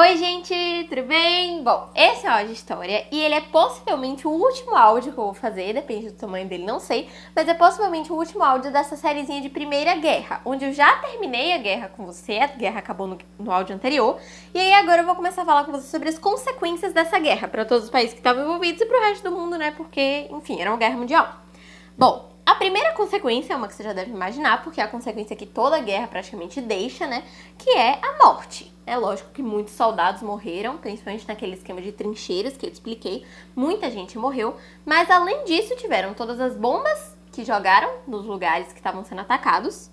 Oi, gente, tudo bem? Bom, esse é o áudio história e ele é possivelmente o último áudio que eu vou fazer, depende do tamanho dele, não sei, mas é possivelmente o último áudio dessa sériezinha de Primeira Guerra, onde eu já terminei a guerra com você, a guerra acabou no, no áudio anterior, e aí agora eu vou começar a falar com você sobre as consequências dessa guerra para todos os países que estavam envolvidos e para o resto do mundo, né? Porque, enfim, era uma guerra mundial. Bom, a primeira consequência é uma que você já deve imaginar, porque é a consequência que toda guerra praticamente deixa, né? Que é a morte. É lógico que muitos soldados morreram, principalmente naquele esquema de trincheiras que eu expliquei. Muita gente morreu, mas além disso tiveram todas as bombas que jogaram nos lugares que estavam sendo atacados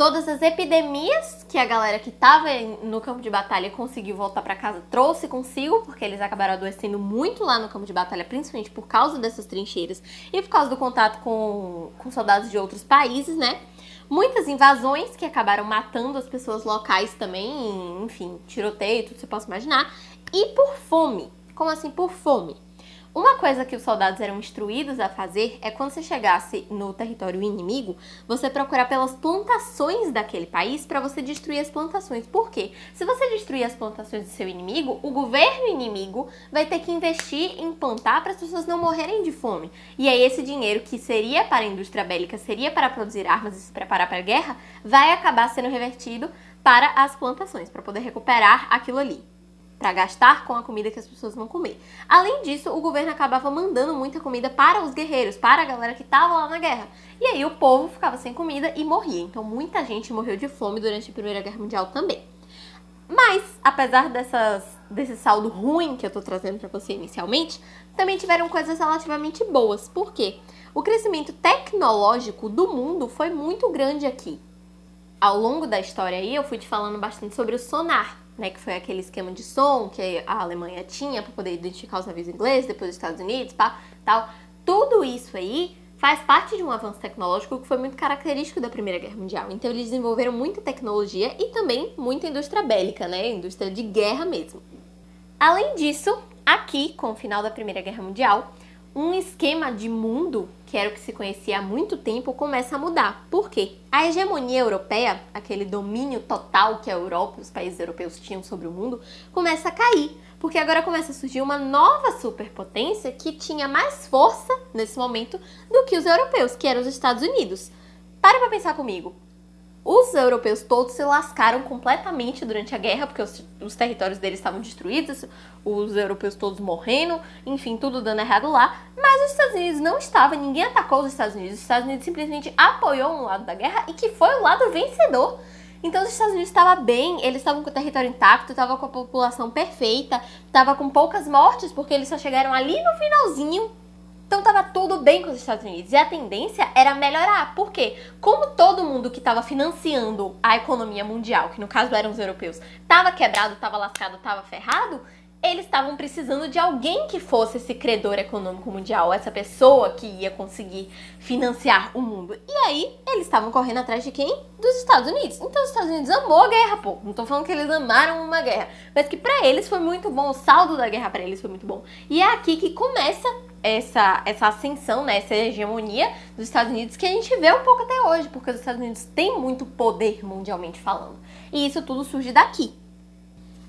todas as epidemias que a galera que estava no campo de batalha conseguiu voltar para casa trouxe consigo, porque eles acabaram adoecendo muito lá no campo de batalha, principalmente por causa dessas trincheiras e por causa do contato com, com soldados de outros países, né? Muitas invasões que acabaram matando as pessoas locais também, enfim, tiroteio, tudo que você possa imaginar. E por fome. Como assim por fome? Uma coisa que os soldados eram instruídos a fazer é quando você chegasse no território inimigo, você procurar pelas plantações daquele país para você destruir as plantações. Por quê? Se você destruir as plantações do seu inimigo, o governo inimigo vai ter que investir em plantar para as pessoas não morrerem de fome. E aí esse dinheiro que seria para a indústria bélica, seria para produzir armas e se preparar para a guerra, vai acabar sendo revertido para as plantações, para poder recuperar aquilo ali para gastar com a comida que as pessoas vão comer. Além disso, o governo acabava mandando muita comida para os guerreiros, para a galera que estava lá na guerra. E aí o povo ficava sem comida e morria. Então muita gente morreu de fome durante a Primeira Guerra Mundial também. Mas, apesar dessas, desse saldo ruim que eu tô trazendo para você inicialmente, também tiveram coisas relativamente boas. Por quê? O crescimento tecnológico do mundo foi muito grande aqui. Ao longo da história aí, eu fui te falando bastante sobre o sonar né, que foi aquele esquema de som que a Alemanha tinha para poder identificar os navios ingleses, depois os Estados Unidos, pá, tal. Tudo isso aí faz parte de um avanço tecnológico que foi muito característico da Primeira Guerra Mundial. Então eles desenvolveram muita tecnologia e também muita indústria bélica, né, indústria de guerra mesmo. Além disso, aqui, com o final da Primeira Guerra Mundial, um esquema de mundo, que era o que se conhecia há muito tempo, começa a mudar. Por quê? A hegemonia europeia, aquele domínio total que a Europa e os países europeus tinham sobre o mundo, começa a cair. Porque agora começa a surgir uma nova superpotência que tinha mais força nesse momento do que os europeus, que eram os Estados Unidos. Para pra pensar comigo. Os europeus todos se lascaram completamente durante a guerra, porque os, os, territórios deles estavam destruídos, os europeus todos morrendo, enfim, tudo dando errado lá. Mas os Estados Unidos não estavam, ninguém atacou os Estados Unidos. Os Estados Unidos simplesmente apoiou um lado da guerra e que foi o lado vencedor. Então os Estados Unidos estavam bem, eles estavam com o território intacto, estavam com a população perfeita, estavam com poucas mortes, porque eles só chegaram ali no finalzinho então estava tudo bem com os Estados Unidos e a tendência era melhorar. Por quê? Como todo mundo que estava financiando a economia mundial, que no caso eram os europeus, estava quebrado, estava lascado, estava ferrado, eles estavam precisando de alguém que fosse esse credor econômico mundial, essa pessoa que ia conseguir financiar o mundo. E aí, eles estavam correndo atrás de quem? Dos Estados Unidos. Então, os Estados Unidos amou a guerra, pô. Não tô falando que eles amaram uma guerra, mas que para eles foi muito bom, o saldo da guerra para eles foi muito bom. E é aqui que começa essa, essa ascensão, né, essa hegemonia dos Estados Unidos que a gente vê um pouco até hoje, porque os Estados Unidos têm muito poder mundialmente falando. E isso tudo surge daqui.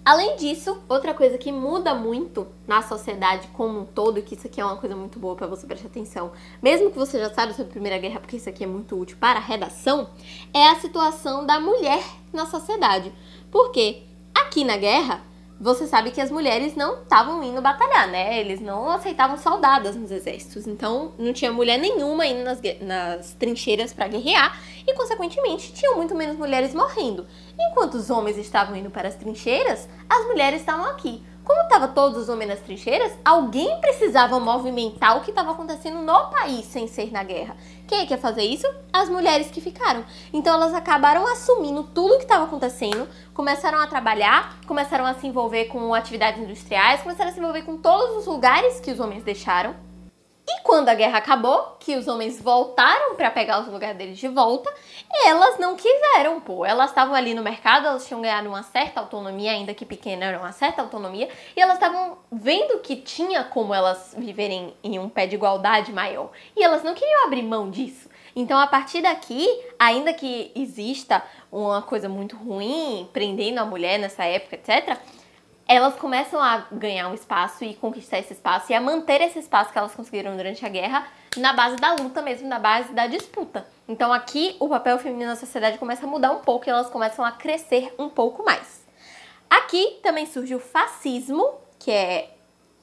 Além disso, outra coisa que muda muito na sociedade como um todo, que isso aqui é uma coisa muito boa para você prestar atenção, mesmo que você já saiba sobre a Primeira Guerra, porque isso aqui é muito útil para a redação, é a situação da mulher na sociedade. Porque aqui na guerra, você sabe que as mulheres não estavam indo batalhar, né? Eles não aceitavam soldadas nos exércitos. Então, não tinha mulher nenhuma indo nas, nas trincheiras para guerrear e, consequentemente, tinham muito menos mulheres morrendo. Enquanto os homens estavam indo para as trincheiras, as mulheres estavam aqui. Como estava todos os homens nas trincheiras, alguém precisava movimentar o que estava acontecendo no país sem ser na guerra. Quem é que ia fazer isso? As mulheres que ficaram. Então elas acabaram assumindo tudo o que estava acontecendo, começaram a trabalhar, começaram a se envolver com atividades industriais, começaram a se envolver com todos os lugares que os homens deixaram e quando a guerra acabou, que os homens voltaram para pegar os lugares deles de volta, elas não quiseram, pô. Elas estavam ali no mercado, elas tinham ganhado uma certa autonomia, ainda que pequena, era uma certa autonomia, e elas estavam vendo que tinha como elas viverem em um pé de igualdade maior. E elas não queriam abrir mão disso. Então, a partir daqui, ainda que exista uma coisa muito ruim prendendo a mulher nessa época, etc., elas começam a ganhar um espaço e conquistar esse espaço e a manter esse espaço que elas conseguiram durante a guerra na base da luta mesmo, na base da disputa. Então aqui o papel feminino na sociedade começa a mudar um pouco e elas começam a crescer um pouco mais. Aqui também surge o fascismo, que é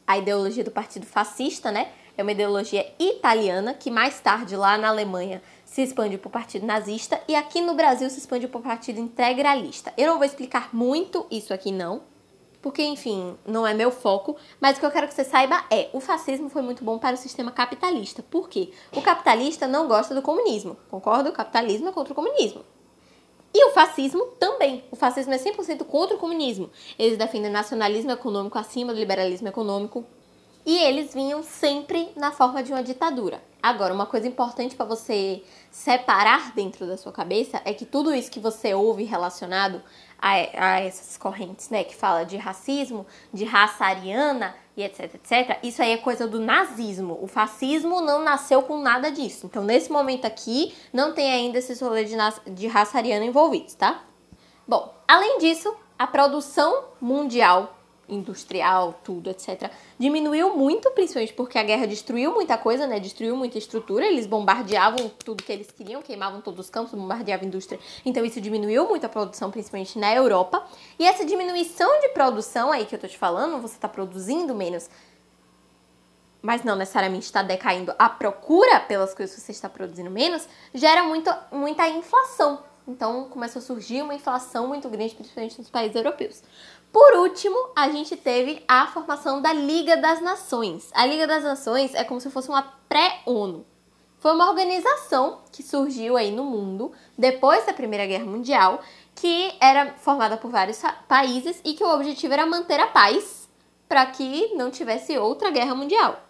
a ideologia do partido fascista, né? É uma ideologia italiana que mais tarde lá na Alemanha se expande para o partido nazista e aqui no Brasil se expande para o partido integralista. Eu não vou explicar muito isso aqui não, porque enfim, não é meu foco, mas o que eu quero que você saiba é, o fascismo foi muito bom para o sistema capitalista. Por quê? O capitalista não gosta do comunismo, concorda? O capitalismo é contra o comunismo. E o fascismo também. O fascismo é 100% contra o comunismo. Eles defendem nacionalismo econômico acima do liberalismo econômico. E eles vinham sempre na forma de uma ditadura. Agora, uma coisa importante para você separar dentro da sua cabeça é que tudo isso que você ouve relacionado a, a essas correntes, né, que fala de racismo, de raça ariana e etc, etc, isso aí é coisa do nazismo. O fascismo não nasceu com nada disso. Então, nesse momento aqui, não tem ainda esses rolês de, de raça ariana envolvidos, tá? Bom, além disso, a produção mundial industrial, tudo, etc. Diminuiu muito, principalmente porque a guerra destruiu muita coisa, né? Destruiu muita estrutura, eles bombardeavam tudo que eles queriam, queimavam todos os campos, bombardeavam a indústria. Então isso diminuiu muito a produção, principalmente na Europa. E essa diminuição de produção aí que eu tô te falando, você tá produzindo menos, mas não necessariamente está decaindo a procura pelas coisas que você está produzindo menos, gera muito, muita inflação. Então começou a surgir uma inflação muito grande, principalmente nos países europeus. Por último, a gente teve a formação da Liga das Nações. A Liga das Nações é como se fosse uma pré-ONU. Foi uma organização que surgiu aí no mundo depois da Primeira Guerra Mundial, que era formada por vários países e que o objetivo era manter a paz para que não tivesse outra guerra mundial.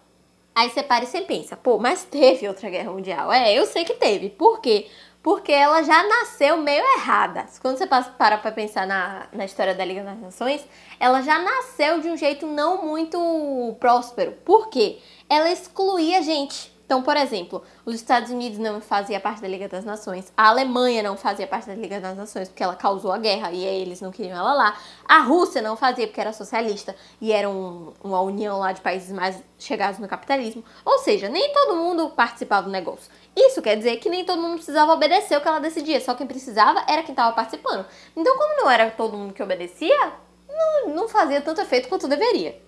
Aí você para e você pensa, pô, mas teve outra guerra mundial. É, eu sei que teve. Por quê? Porque ela já nasceu meio errada. Quando você para para pensar na, na história da Liga das Nações, ela já nasceu de um jeito não muito próspero. Por quê? Ela excluía gente. Então, por exemplo, os Estados Unidos não fazia parte da Liga das Nações, a Alemanha não fazia parte da Liga das Nações porque ela causou a guerra e aí eles não queriam ela lá, a Rússia não fazia porque era socialista e era um, uma união lá de países mais chegados no capitalismo. Ou seja, nem todo mundo participava do negócio. Isso quer dizer que nem todo mundo precisava obedecer o que ela decidia, só quem precisava era quem estava participando. Então, como não era todo mundo que obedecia, não, não fazia tanto efeito quanto deveria.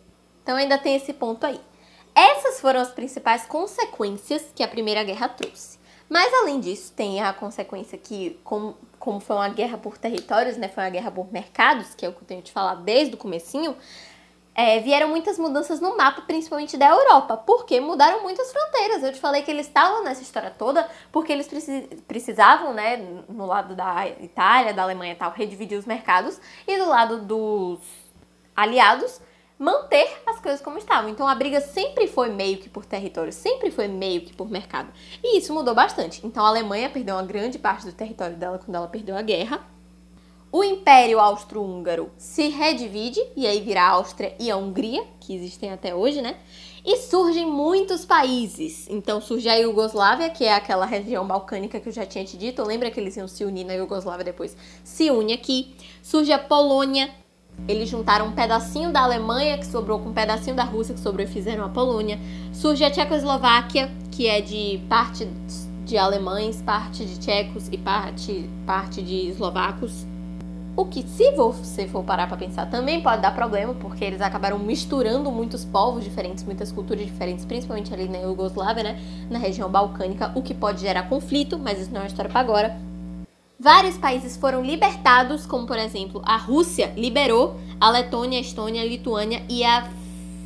Então, ainda tem esse ponto aí. Essas foram as principais consequências que a Primeira Guerra trouxe. Mas além disso, tem a consequência que, como, como foi uma guerra por territórios, né, foi uma guerra por mercados, que é o que eu tenho te falar desde o comecinho, é, vieram muitas mudanças no mapa, principalmente da Europa, porque mudaram muitas fronteiras. Eu te falei que eles estavam nessa história toda porque eles precisavam, né, no lado da Itália, da Alemanha e tal, redividir os mercados, e do lado dos aliados, manter as coisas como estavam. Então a briga sempre foi meio que por território, sempre foi meio que por mercado. E isso mudou bastante. Então a Alemanha perdeu uma grande parte do território dela quando ela perdeu a guerra. O Império Austro-Húngaro se redivide e aí vira a Áustria e a Hungria, que existem até hoje, né? E surgem muitos países. Então surge a Iugoslávia, que é aquela região balcânica que eu já tinha te dito. Lembra que eles iam se unir na Iugoslávia depois? Se une aqui. Surge a Polônia, eles juntaram um pedacinho da Alemanha, que sobrou com um pedacinho da Rússia, que sobrou e fizeram a Polônia. Surge a Tchecoslováquia, que é de parte de alemães, parte de tchecos e parte, parte de eslovacos. O que, se você for parar para pensar, também pode dar problema, porque eles acabaram misturando muitos povos diferentes, muitas culturas diferentes, principalmente ali na Iugoslávia, né? Na região balcânica, o que pode gerar conflito, mas isso não é uma história para agora. Vários países foram libertados, como por exemplo, a Rússia liberou a Letônia, a Estônia, a Lituânia e a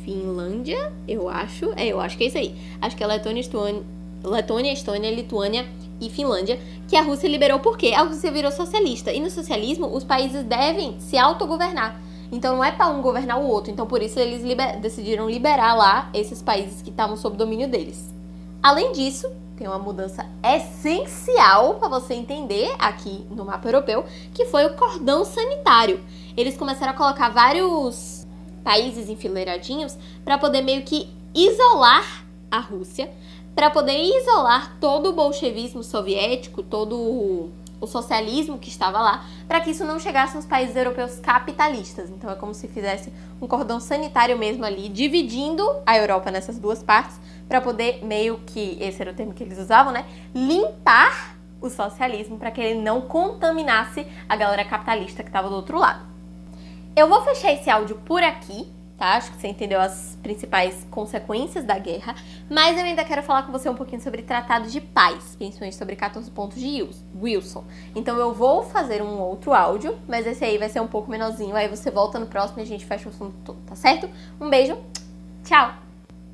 Finlândia, eu acho. É, eu acho que é isso aí. Acho que é Letônia, Estônia, Letônia, Estônia, Lituânia e Finlândia, que a Rússia liberou porque a Rússia virou socialista. E no socialismo, os países devem se autogovernar. Então não é para um governar o outro. Então por isso eles liber decidiram liberar lá esses países que estavam sob domínio deles. Além disso, tem uma mudança essencial para você entender aqui no mapa europeu, que foi o cordão sanitário. Eles começaram a colocar vários países enfileiradinhos para poder meio que isolar a Rússia, para poder isolar todo o bolchevismo soviético, todo o socialismo que estava lá, para que isso não chegasse nos países europeus capitalistas. Então é como se fizesse um cordão sanitário mesmo ali, dividindo a Europa nessas duas partes, para poder meio que, esse era o termo que eles usavam, né, limpar o socialismo para que ele não contaminasse a galera capitalista que estava do outro lado. Eu vou fechar esse áudio por aqui, tá? Acho que você entendeu as principais consequências da guerra, mas eu ainda quero falar com você um pouquinho sobre tratado de paz, principalmente sobre 14 pontos de Wilson. Então eu vou fazer um outro áudio, mas esse aí vai ser um pouco menorzinho, aí você volta no próximo e a gente fecha o assunto todo, tá certo? Um beijo, tchau!